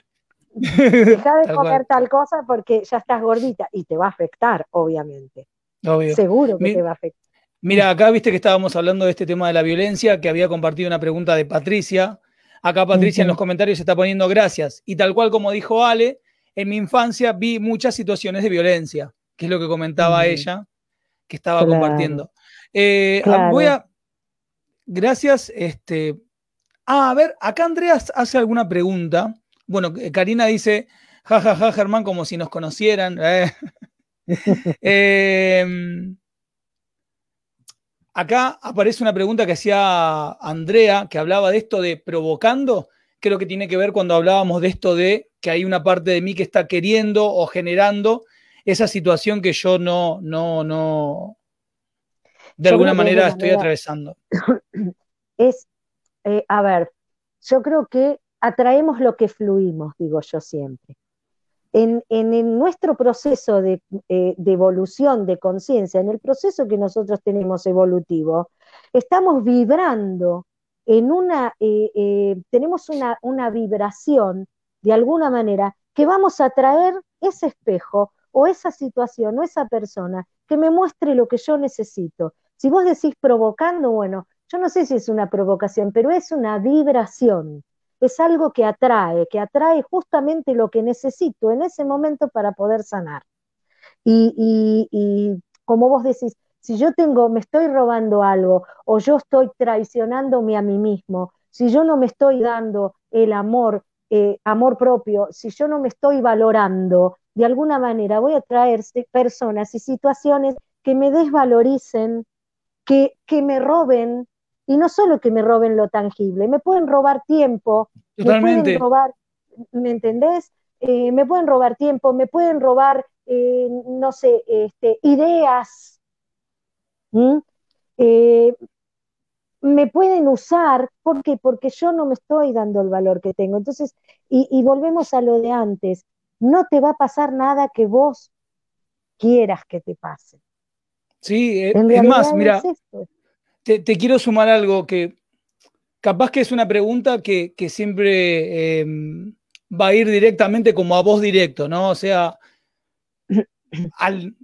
<laughs> deja de comer tal cosa porque ya estás gordita y te va a afectar, obviamente. Obvio. Seguro que Mi, te va a afectar. Mira, acá viste que estábamos hablando de este tema de la violencia, que había compartido una pregunta de Patricia. Acá Patricia uh -huh. en los comentarios está poniendo gracias. Y tal cual como dijo Ale, en mi infancia vi muchas situaciones de violencia, que es lo que comentaba ella, que estaba claro. compartiendo. Eh, claro. Voy a. Gracias. Este. Ah, a ver, acá Andreas hace alguna pregunta. Bueno, Karina dice, jajaja, ja, ja, Germán, como si nos conocieran. <laughs> Eh. <laughs> eh, acá aparece una pregunta que hacía Andrea, que hablaba de esto de provocando creo que tiene que ver cuando hablábamos de esto de que hay una parte de mí que está queriendo o generando esa situación que yo no, no, no, de yo alguna manera estoy manera, atravesando. <coughs> Es, eh, a ver, yo creo que atraemos lo que fluimos, digo yo siempre. En, en, en nuestro proceso de, eh, de evolución de conciencia, en el proceso que nosotros tenemos evolutivo, estamos vibrando en una, eh, eh, tenemos una, una vibración de alguna manera que vamos a traer ese espejo o esa situación o esa persona que me muestre lo que yo necesito. Si vos decís provocando, bueno, yo no sé si es una provocación, pero es una vibración. es algo que atrae, que atrae justamente lo que necesito en ese momento para poder sanar. Y, y como vos decís, si yo tengo, me estoy robando algo o yo estoy traicionándome a mí mismo, si yo no me estoy dando el amor, eh, amor propio, si yo no me estoy valorando, de alguna manera voy a traer personas y situaciones que me desvaloricen, que, que me roben, y no solo que me roben lo tangible, me pueden robar tiempo, Totalmente. me pueden robar, ¿me entendés? Eh, me pueden robar tiempo, me pueden robar, eh, no sé, este, ideas, eh, me pueden usar, ¿por qué? Porque yo no me estoy dando el valor que tengo. Entonces, y, volvemos a lo de antes, no te va a pasar nada que vos quieras que te pase. Sí, eh, es más, mira, te, quiero sumar algo que capaz que es una pregunta que, siempre em, va a ir directamente como a vos directo, ¿no? O sea,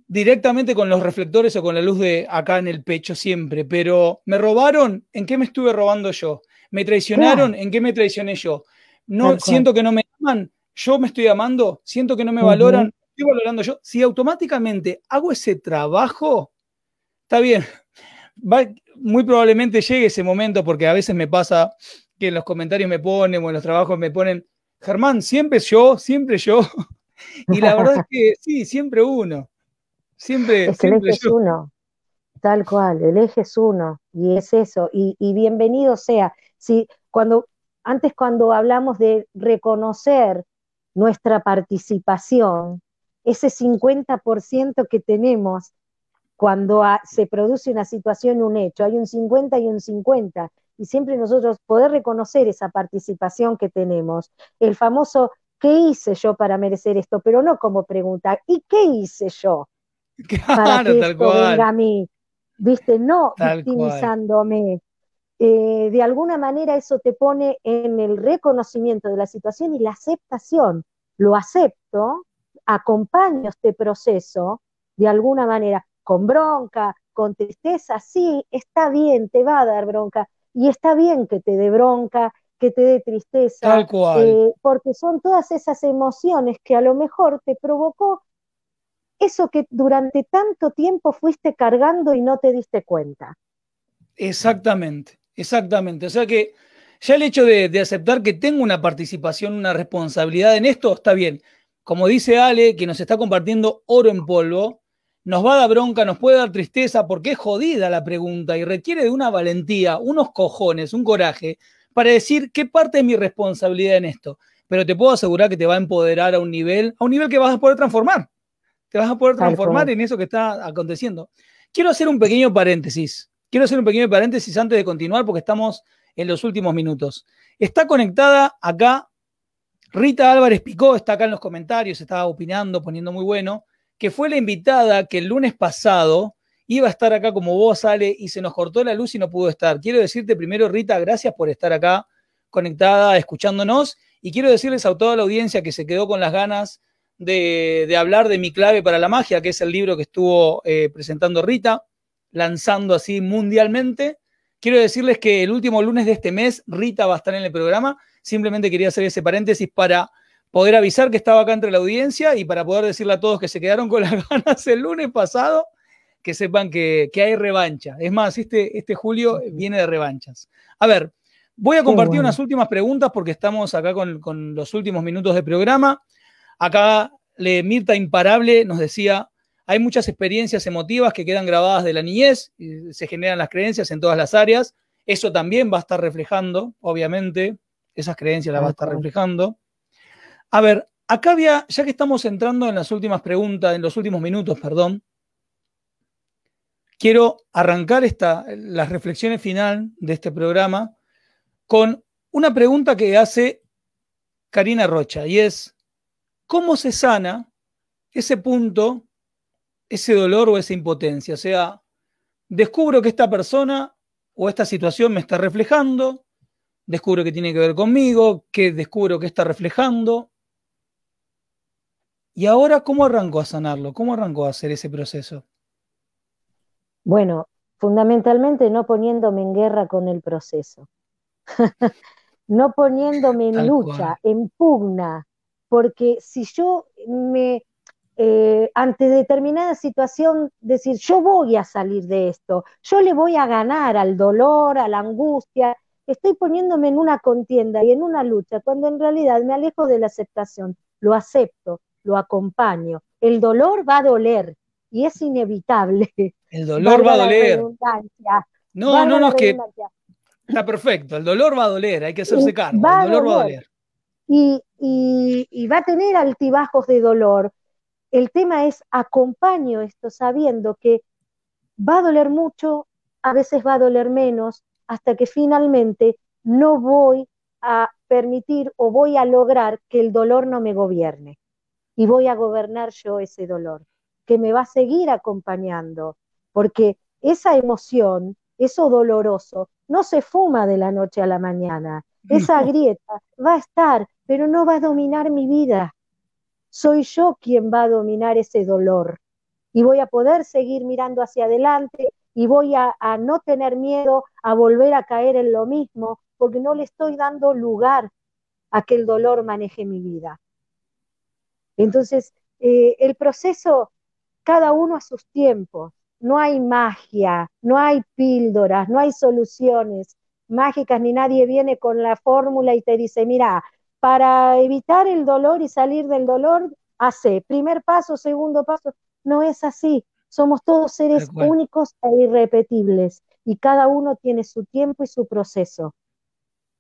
directamente con los reflectores o con la luz de acá en el pecho siempre, pero me robaron, ¿en qué me estuve robando yo? ¿Me traicionaron? ¿En qué me traicioné yo? No siento que no me aman, yo me estoy amando, siento que no me valoran, estoy valorando yo. Si automáticamente hago ese trabajo, está bien. muy probablemente llegue ese momento porque a veces me pasa que en los comentarios me ponen o en los trabajos me ponen, Germán, siempre yo, siempre yo. <laughs> Y la verdad es que sí, siempre uno. Siempre. Es que el eje es uno. Tal cual, el eje es uno. Y es eso. Y, bienvenido sea. Si cuando, antes cuando hablamos de reconocer nuestra participación, ese 50% que tenemos cuando se produce una situación, un hecho, hay un 50 y un 50, y siempre nosotros poder reconocer esa participación que tenemos, el famoso ¿qué hice yo para merecer esto? Pero no como pregunta, ¿y qué hice yo <laughs> para que esto venga a mí? ¿Viste? No victimizándome. Eh, de alguna manera eso te pone en el reconocimiento de la situación y la aceptación. Lo acepto, acompaño este proceso de alguna manera, con bronca, con tristeza, sí, está bien, te va a dar bronca, y está bien que te dé bronca, que te dé tristeza, eh, porque son todas esas emociones que a lo mejor te provocó eso que durante tanto tiempo fuiste cargando y no te diste cuenta. Exactamente, exactamente. O sea que ya el hecho de, de, aceptar que tengo una participación, una responsabilidad en esto, está bien. Como dice Ale, que nos está compartiendo oro en polvo, nos va a dar bronca, nos puede dar tristeza, porque es jodida la pregunta y requiere de una valentía, unos cojones, un coraje, para decir qué parte de mi responsabilidad en esto. Pero te puedo asegurar que te va a empoderar a un nivel, a un nivel que vas a poder transformar. Te vas a poder transformar en eso que está aconteciendo. Quiero hacer un pequeño paréntesis. Quiero hacer un pequeño paréntesis antes de continuar porque estamos en los últimos minutos. Está conectada acá Rita Álvarez Picó, está acá en los comentarios, estaba opinando, poniendo muy bueno, que fue la invitada que el lunes pasado iba a estar acá como vos, Ale, y se nos cortó la luz y no pudo estar. Quiero decirte primero, Rita, gracias por estar acá conectada, escuchándonos, y quiero decirles a toda la audiencia que se quedó con las ganas de, hablar de mi clave para la magia, que es el libro que estuvo eh, presentando Rita, lanzando así mundialmente. Quiero decirles que el último lunes de este mes Rita va a estar en el programa. Simplemente quería hacer ese paréntesis para poder avisar que estaba acá entre la audiencia y para poder decirle a todos que se quedaron con las <laughs> ganas el lunes pasado que sepan que, hay revancha. Es más, este, este julio viene de revanchas. A ver, voy a compartir unas últimas preguntas porque estamos acá con, los últimos minutos de programa. Acá le, Mirta Imparable nos decía, hay muchas experiencias emotivas que quedan grabadas de la niñez, y se generan las creencias en todas las áreas. Eso también va a estar reflejando, obviamente, esas creencias las va a estar reflejando. A ver, acá había, ya que estamos entrando en las últimas preguntas, en los últimos minutos, perdón, quiero arrancar las reflexiones final de este programa con una pregunta que hace Karina Rocha y es, ¿cómo se sana ese punto, ese dolor o esa impotencia? O sea, descubro que esta persona o esta situación me está reflejando, descubro que tiene que ver conmigo, que descubro que está reflejando. ¿Y ahora cómo arranco a sanarlo? ¿Cómo arranco a hacer ese proceso? Bueno, fundamentalmente no poniéndome en guerra con el proceso. <laughs> no poniéndome en lucha, en pugna, porque si yo me, eh, ante determinada situación, decir, yo voy a salir de esto, yo le voy a ganar al dolor, a la angustia, estoy poniéndome en una contienda y en una lucha, cuando en realidad me alejo de la aceptación, lo acepto, lo acompaño. El dolor va a doler y es inevitable. El dolor va a doler. No, no, no, es que está perfecto. El dolor va a doler, hay que hacerse cargo. el dolor va a doler. Y, y, va a tener altibajos de dolor. El tema es acompaño esto sabiendo que va a doler mucho, a veces va a doler menos, hasta que finalmente no voy a permitir o voy a lograr que el dolor no me gobierne. Y voy a gobernar yo ese dolor, que me va a seguir acompañando, porque esa emoción, eso doloroso, no se fuma de la noche a la mañana. Esa <laughs> grieta va a estar, pero no va a dominar mi vida. Soy yo quien va a dominar ese dolor. Y voy a poder seguir mirando hacia adelante y voy a, no tener miedo a volver a caer en lo mismo, porque no le estoy dando lugar a que el dolor maneje mi vida. Entonces, eh, el proceso, cada uno a sus tiempos, no hay magia, no hay píldoras, no hay soluciones mágicas, ni nadie viene con la fórmula y te dice, mira, para evitar el dolor y salir del dolor, hace primer paso, segundo paso. No es así. Somos todos seres únicos e irrepetibles y cada uno tiene su tiempo y su proceso.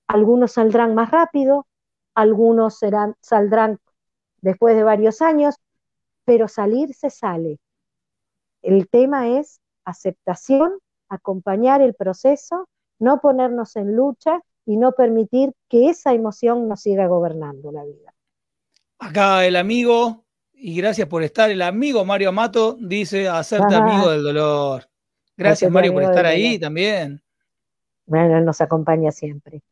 Algunos saldrán más rápido, algunos serán, saldrán después de varios años, pero salir se sale. El tema es aceptación, acompañar el proceso, no ponernos en lucha y no permitir que esa emoción nos siga gobernando la vida. Acá el amigo, y gracias por estar, el amigo Mario Amato dice hacerte amigo del dolor. Gracias Mario por estar ahí también. Bueno, él nos acompaña siempre.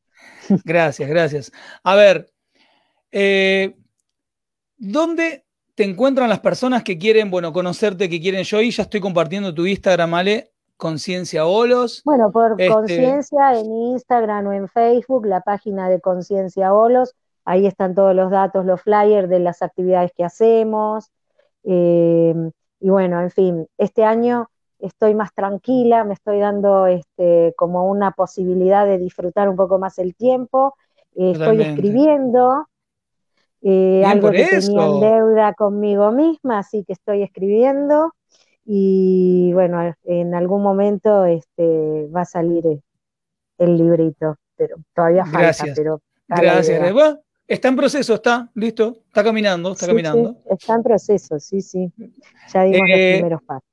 Gracias, gracias. A ver, eh, ¿dónde te encuentran las personas que quieren, bueno, conocerte, que quieren yo y ya estoy compartiendo tu Instagram, Ale, Conciencia Olos. Bueno, por este Conciencia en Instagram o en Facebook, la página de Conciencia Olos, ahí están todos los datos, los flyers de las actividades que hacemos. Eh, y bueno, en fin, este año estoy más tranquila, me estoy dando este, como una posibilidad de disfrutar un poco más el tiempo. Eh, estoy escribiendo, eh, algo que tenía en deuda conmigo misma, así que estoy escribiendo y bueno, en algún momento este, va a salir el librito, pero todavía falta. Gracias. Pero Gracias. está en proceso, está, listo, está caminando, está caminando. está en proceso, sí, sí. Ya dimos los eh, primeros pasos.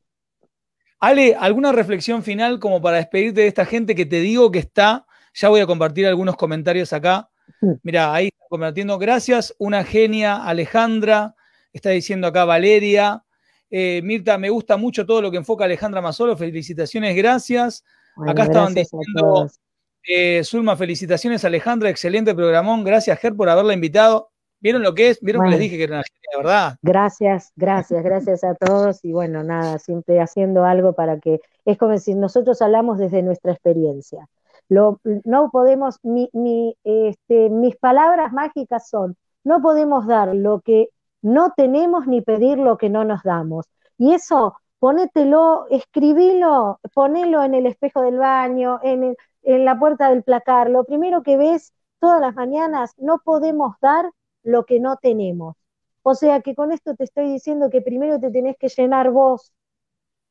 Ale, ¿alguna reflexión final como para despedirte de esta gente que te digo que está? Ya voy a compartir algunos comentarios acá. Mira, ahí está compartiendo. Gracias, una genia, Alejandra. Está diciendo acá Valeria. Eh, Mirta, me gusta mucho todo lo que enfoca Alejandra Masolo. Felicitaciones, gracias. acá estaban diciendo, eh, Zulma, felicitaciones, Alejandra. Excelente programón. Gracias, Ger, por haberla invitado. ¿Vieron lo que es? ¿Vieron que les dije que era una genia, verdad? Gracias, gracias, gracias a todos. Y bueno, nada, siempre haciendo algo para que. Es como si nosotros hablamos desde nuestra experiencia no podemos, este, mis palabras mágicas son, no podemos dar lo que no tenemos ni pedir lo que no nos damos. Y eso, ponételo, escribilo, ponelo en el espejo del baño, en, en la puerta del placar. Lo primero que ves todas las mañanas, no podemos dar lo que no tenemos. O sea que con esto te estoy diciendo que primero te tenés que llenar vos,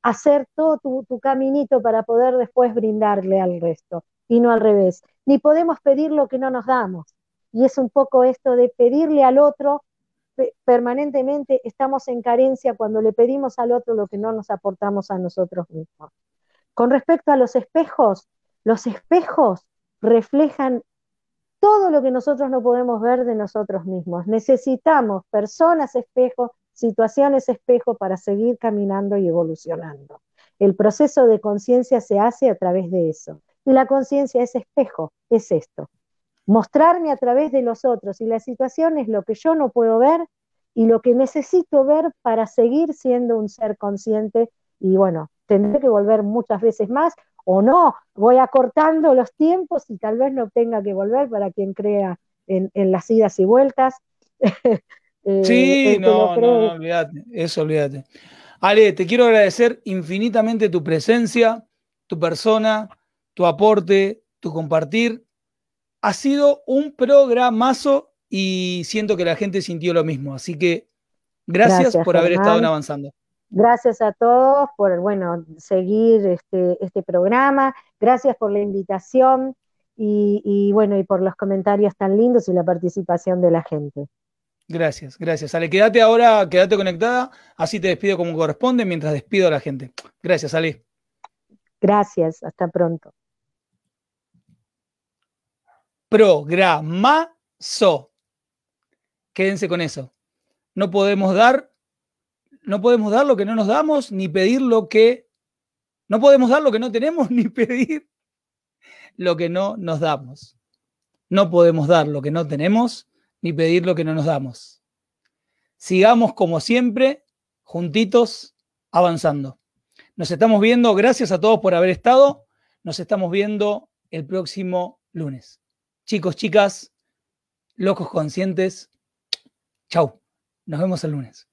hacer todo tu, tu caminito para poder después brindarle al resto y no al revés. Ni podemos pedir lo que no nos damos. Y es un poco esto de pedirle al otro permanentemente, estamos en carencia cuando le pedimos al otro lo que no nos aportamos a nosotros mismos. Con respecto a los espejos, los espejos reflejan todo lo que nosotros no podemos ver de nosotros mismos. Necesitamos personas espejo, situaciones espejo para seguir caminando y evolucionando. El proceso de conciencia se hace a través de eso. Y la conciencia es espejo, es esto. Mostrarme a través de los otros y la situación es lo que yo no puedo ver y lo que necesito ver para seguir siendo un ser consciente y bueno, tendré que volver muchas veces más o no, voy acortando los tiempos y tal vez no tenga que volver para quien crea en, las idas y vueltas. <laughs> Eh, sí, no, no, olvídate, eso olvídate. Ale, te quiero agradecer infinitamente tu presencia, tu persona, tu aporte, tu compartir. Ha sido un programazo y siento que la gente sintió lo mismo. Así que gracias, por haber estado avanzando. Gracias a todos por, bueno, seguir este, este programa. Gracias por la invitación y, bueno, y por los comentarios tan lindos y la participación de la gente. Gracias, gracias. Ale, quédate ahora, quédate conectada, así te despido como corresponde mientras despido a la gente. Gracias, Ale. Gracias, hasta pronto. Programazo. Quédense con eso. No podemos dar no podemos dar lo que no nos damos, ni pedir lo que... No podemos dar lo que no tenemos, <laughs> ni pedir lo que no nos damos. No podemos dar lo que no tenemos, ni pedir lo que no nos damos. Sigamos como siempre, juntitos, avanzando. Nos estamos viendo, gracias a todos por haber estado. Nos estamos viendo el próximo lunes. Chicos, chicas, locos conscientes, chau. Nos vemos el lunes.